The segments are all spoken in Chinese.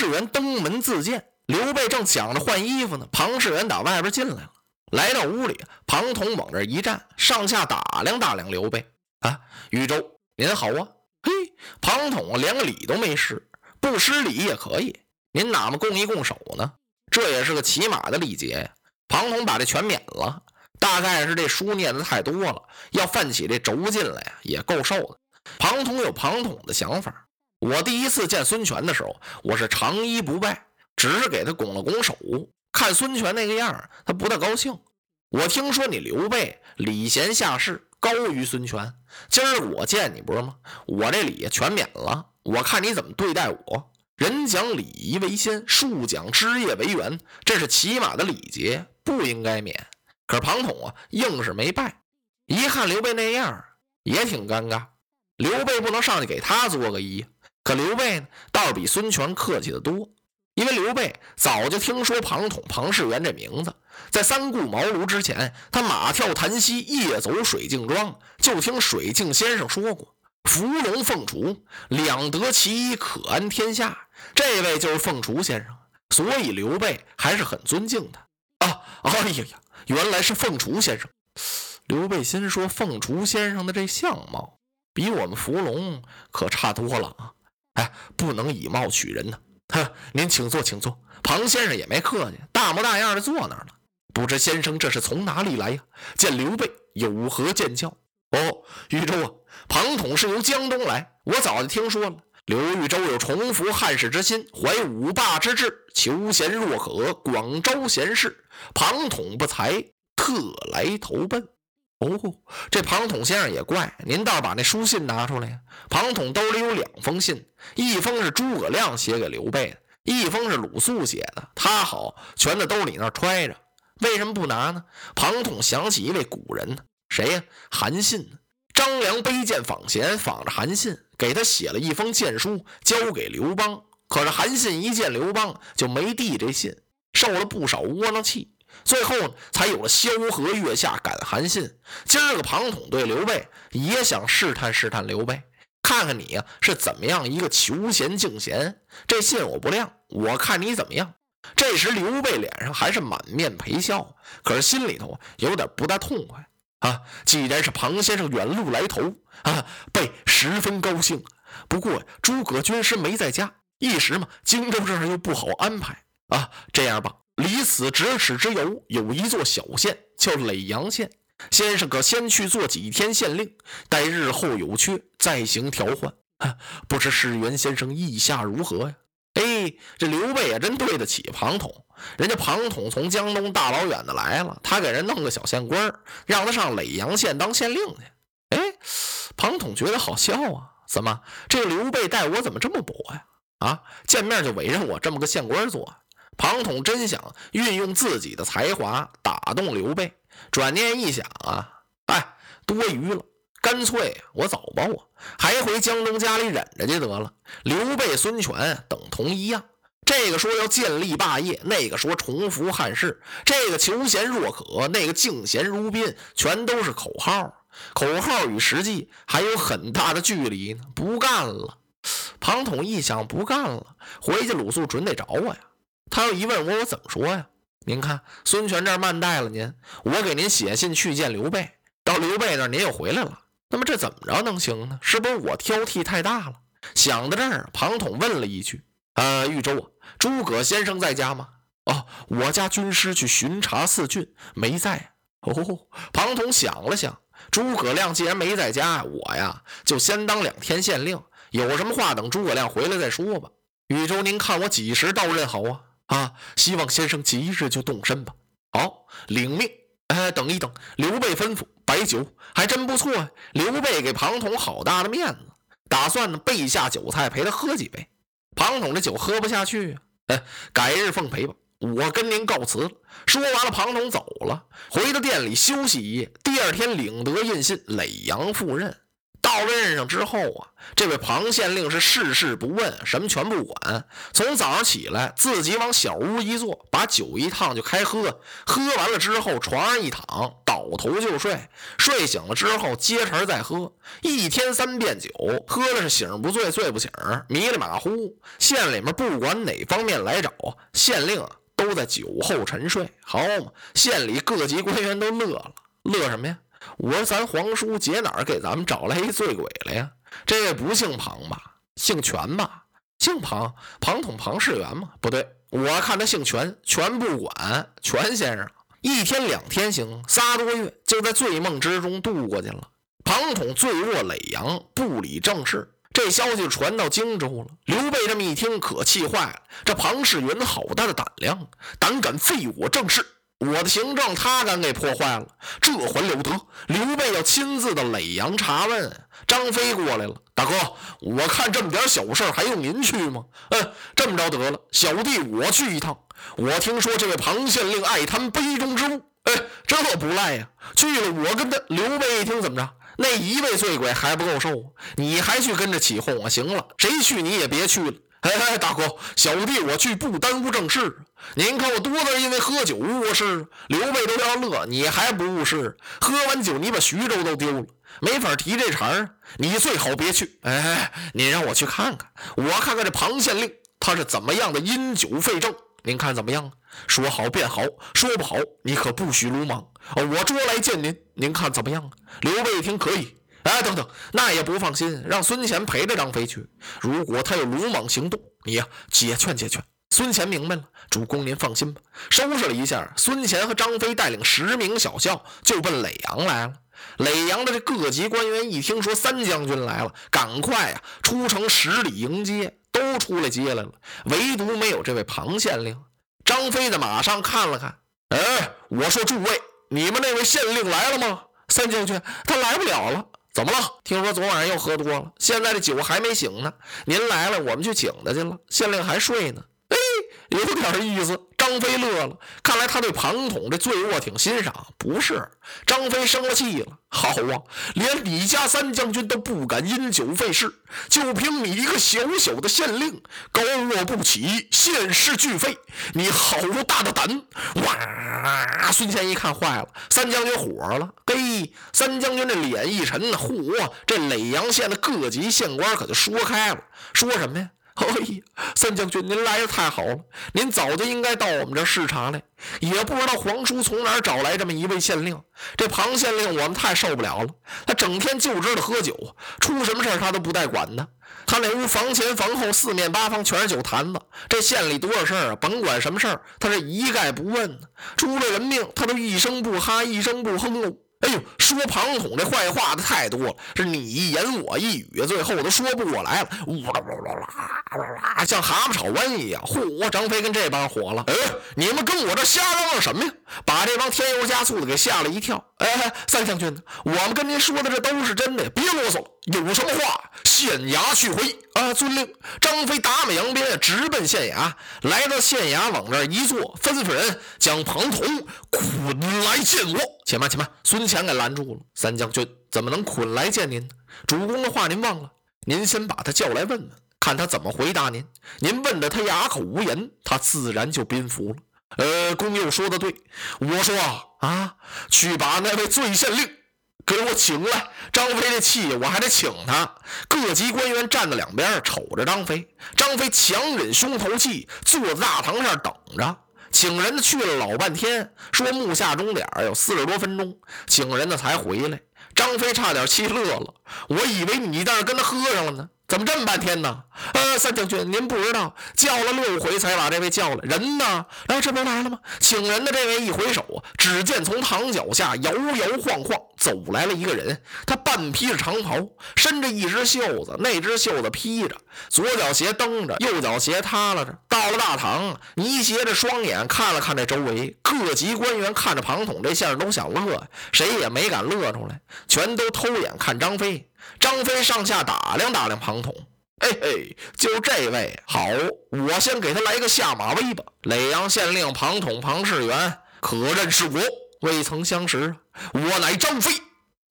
庞士元登门自荐，刘备正想着换衣服呢，庞士元打外边进来了。来到屋里，庞统往这一站，上下打量打量刘备啊，禹州。您好啊，嘿，庞统连个礼都没施，不施礼也可以。您哪么供一供手呢？这也是个起码的礼节呀。庞统把这全免了，大概是这书念的太多了，要犯起这轴劲来呀，也够受的。庞统有庞统的想法。我第一次见孙权的时候，我是长揖不拜，只是给他拱了拱手。看孙权那个样他不大高兴。我听说你刘备礼贤下士。高于孙权，今儿我见你不是吗？我这礼全免了，我看你怎么对待我。人讲礼仪为先，树讲枝叶为源，这是起码的礼节，不应该免。可是庞统啊，硬是没拜。一看刘备那样，也挺尴尬。刘备不能上去给他作个揖，可刘备呢，倒是比孙权客气的多。因为刘备早就听说庞统、庞士元这名字，在三顾茅庐之前，他马跳檀溪，夜走水镜庄，就听水镜先生说过：“伏龙凤雏，两得其一，可安天下。”这位就是凤雏先生，所以刘备还是很尊敬他啊！哎呀呀，原来是凤雏先生。刘备心说：“凤雏先生的这相貌，比我们伏龙可差多了啊！哎，不能以貌取人呢。”呵，您请坐，请坐。庞先生也没客气，大模大样的坐那儿了。不知先生这是从哪里来呀？见刘备有何见教？哦，豫州啊，庞统是由江东来，我早就听说了。刘豫州有重服汉室之心，怀五霸之志，求贤若渴，广招贤士。庞统不才，特来投奔。哦，这庞统先生也怪，您倒把那书信拿出来呀。庞统兜里有两封信，一封是诸葛亮写给刘备的，一封是鲁肃写的。他好，全在兜里那揣着。为什么不拿呢？庞统想起一位古人呢，谁呀？韩信。张良背剑访贤，访着韩信，给他写了一封荐书，交给刘邦。可是韩信一见刘邦，就没递这信，受了不少窝囊气。最后，才有了萧何月下赶韩信。今儿个庞统对刘备也想试探试探刘备，看看你呀是怎么样一个求贤敬贤。这信我不亮，我看你怎么样。这时刘备脸上还是满面陪笑，可是心里头有点不大痛快啊。既然是庞先生远路来投啊，备十分高兴。不过诸葛军师没在家，一时嘛荆州这儿又不好安排啊。这样吧。离此咫尺之遥，有一座小县，叫耒阳县。先生可先去做几天县令，待日后有缺再行调换。不知世元先生意下如何呀？哎，这刘备也真对得起庞统。人家庞统从江东大老远的来了，他给人弄个小县官，让他上耒阳县当县令去。哎，庞统觉得好笑啊！怎么这刘备待我怎么这么薄呀？啊，见面就委任我这么个县官做。庞统真想运用自己的才华打动刘备，转念一想啊，哎，多余了，干脆我走吧，我还回江东家里忍着去得了。刘备、孙权等同一样，这个说要建立霸业，那个说重复汉室，这个求贤若渴，那个敬贤如宾，全都是口号。口号与实际还有很大的距离呢。不干了，庞统一想，不干了，回去鲁肃准得找我呀。他要一问我，我怎么说呀？您看孙权这儿慢待了您，我给您写信去见刘备，到刘备那儿您又回来了，那么这怎么着能行呢？是不是我挑剔太大了？想到这儿，庞统问了一句：“呃，豫州啊，诸葛先生在家吗？”“哦，我家军师去巡查四郡，没在。”哦，庞统想了想，诸葛亮既然没在家，我呀就先当两天县令，有什么话等诸葛亮回来再说吧。豫州，您看我几时到任好啊？啊！希望先生即日就动身吧。好，领命。哎，等一等，刘备吩咐摆酒，还真不错呀。刘备给庞统好大的面子，打算呢备下酒菜陪他喝几杯。庞统这酒喝不下去，哎，改日奉陪吧。我跟您告辞了。说完了，庞统走了，回到店里休息一夜。第二天领得印信，耒阳赴任。到了任上之后啊，这位庞县令是事事不问，什么全不管。从早上起来，自己往小屋一坐，把酒一烫就开喝。喝完了之后，床上一躺，倒头就睡。睡醒了之后，接茬再喝。一天三遍酒，喝的是醒不醉，醉不醒，迷里马虎。县里面不管哪方面来找，县令都在酒后沉睡。好嘛，县里各级官员都乐了，乐什么呀？我说咱皇叔姐哪儿给咱们找来一醉鬼了呀？这位不姓庞吧？姓权吧？姓庞，庞统庞士元吗？不对，我看他姓权，权不管，权先生。一天两天行，仨多月就在醉梦之中度过去了。庞统醉卧耒阳，不理政事。这消息传到荆州了。刘备这么一听，可气坏了。这庞士元好大的胆量，胆敢废我政事！我的行政，他敢给破坏了，这还了得！刘备要亲自到耒阳查问。张飞过来了，大哥，我看这么点小事还用您去吗？嗯，这么着得了，小弟我去一趟。我听说这位庞县令爱贪杯中之物，哎，这不赖呀。去了，我跟他。刘备一听，怎么着？那一位醉鬼还不够受？你还去跟着起哄啊？行了，谁去你也别去了。哎哎，大哥，小弟我去不耽误正事。您看我多大因为喝酒误事，刘备都要乐，你还不误事？喝完酒你把徐州都丢了，没法提这茬儿。你最好别去。哎，您让我去看看，我看看这庞县令他是怎么样的因酒废政。您看怎么样？说好便好，说不好你可不许鲁莽。我捉来见您，您看怎么样？刘备一听可以。哎，等等，那也不放心，让孙乾陪着张飞去。如果他有鲁莽行动，你呀解劝解劝。孙乾明白了，主公您放心吧。收拾了一下，孙乾和张飞带领十名小校就奔耒阳来了。耒阳的这各级官员一听说三将军来了，赶快呀出城十里迎接，都出来接来了。唯独没有这位庞县令。张飞在马上看了看，哎，我说诸位，你们那位县令来了吗？三将军，他来不了了。怎么了？听说昨晚上又喝多了，现在这酒还没醒呢。您来了，我们去请他去了。县令还睡呢。哎，有点意思。张飞乐了，看来他对庞统这醉卧挺欣赏。不是，张飞生了气了。好啊，连李家三将军都不敢因酒废事，就凭你一个小小的县令，高卧不起，县事俱废，你好大的胆！哇！孙乾一看坏了，三将军火了。嘿，三将军这脸一沉，嚯，这耒阳县的各级县官可就说开了，说什么呀？哎呀，三将军，您来的太好了！您早就应该到我们这视察来，也不知道皇叔从哪儿找来这么一位县令。这庞县令我们太受不了了，他整天就知道喝酒，出什么事他都不带管的。他那屋房前房后四面八方全是酒坛子，这县里多少事儿啊，甭管什么事儿，他是一概不问。出了人命，他都一声不哈，一声不哼喽。哎呦，说庞统这坏话的太多了，是你一言我一语，最后都说不过来了，呜啦呜啦啦啦，像蛤蟆炒瘟一样。嚯，张飞跟这帮火了，哎，你们跟我这瞎嚷嚷什么呀？把这帮添油加醋的给吓了一跳。哎，三将军，我们跟您说的这都是真的，别啰嗦，有什么话县衙去回啊！遵令。张飞打马扬鞭，直奔县衙。来到县衙，往这儿一坐，吩咐人将庞统捆来见我。且慢，且慢，孙权给拦住了。三将军怎么能捆来见您呢？主公的话您忘了？您先把他叫来问问，看他怎么回答您。您问的他哑口无言，他自然就宾服了。呃，公佑说的对，我说啊，去把那位醉县令给我请来。张飞这气，我还得请他。各级官员站在两边，瞅着张飞。张飞强忍胸头气，坐在大堂上等着。请人去了老半天，说木下钟点有四十多分钟，请人的才回来。张飞差点气乐了，我以为你在那跟他喝上了呢。怎么这么半天呢？呃，三将军，您不知道，叫了六回才把这位叫来。人呢？来，这边来了吗？请人的这位一回首，只见从堂脚下摇摇晃晃走来了一个人。他半披着长袍，伸着一只袖子，那只袖子披着，左脚鞋蹬着，右脚鞋塌拉着。到了大堂，你斜着双眼看了看这周围，各级官员看着庞统这相都想乐，谁也没敢乐出来，全都偷眼看张飞。张飞上下打量打量庞统，嘿嘿，就这位好，我先给他来个下马威吧。耒阳县令庞统庞士元，可认识我？未曾相识，我乃张飞，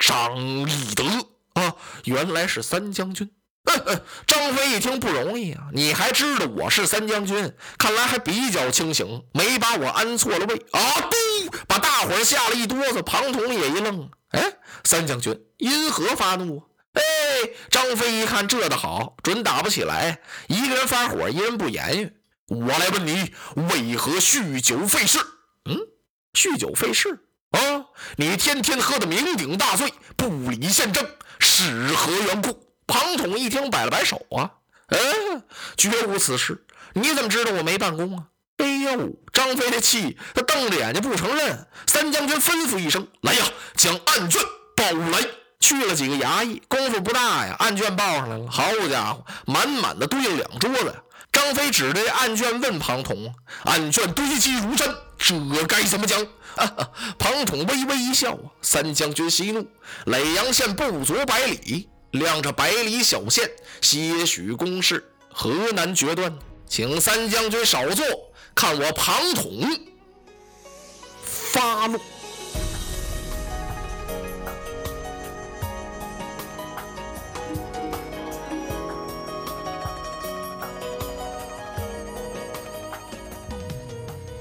张翼德啊，原来是三将军。张飞一听不容易啊，你还知道我是三将军，看来还比较清醒，没把我安错了位啊！嘟，把大伙儿吓了一哆嗦。庞统也一愣，哎，三将军因何发怒？哎，张飞一看这的好，准打不起来。一个人发火，一人不言语。我来问你，为何酗酒费事？嗯，酗酒费事啊？你天天喝得酩酊大醉，不理宪政，是何缘故？庞统一听，摆了摆手啊，嗯，绝无此事。你怎么知道我没办公啊？哎呦，张飞的气，他瞪着眼睛不承认。三将军吩咐一声：“来呀，将案卷抱来。”去了几个衙役，功夫不大呀，案卷报上来了。好家伙，满满的堆了两桌子呀！张飞指着这案卷问庞统：“案卷堆积如山，这该怎么讲？”庞统微微一笑，三将军息怒。耒阳县不足百里，亮着百里小县，些许公事，何难决断？请三将军少坐，看我庞统发落。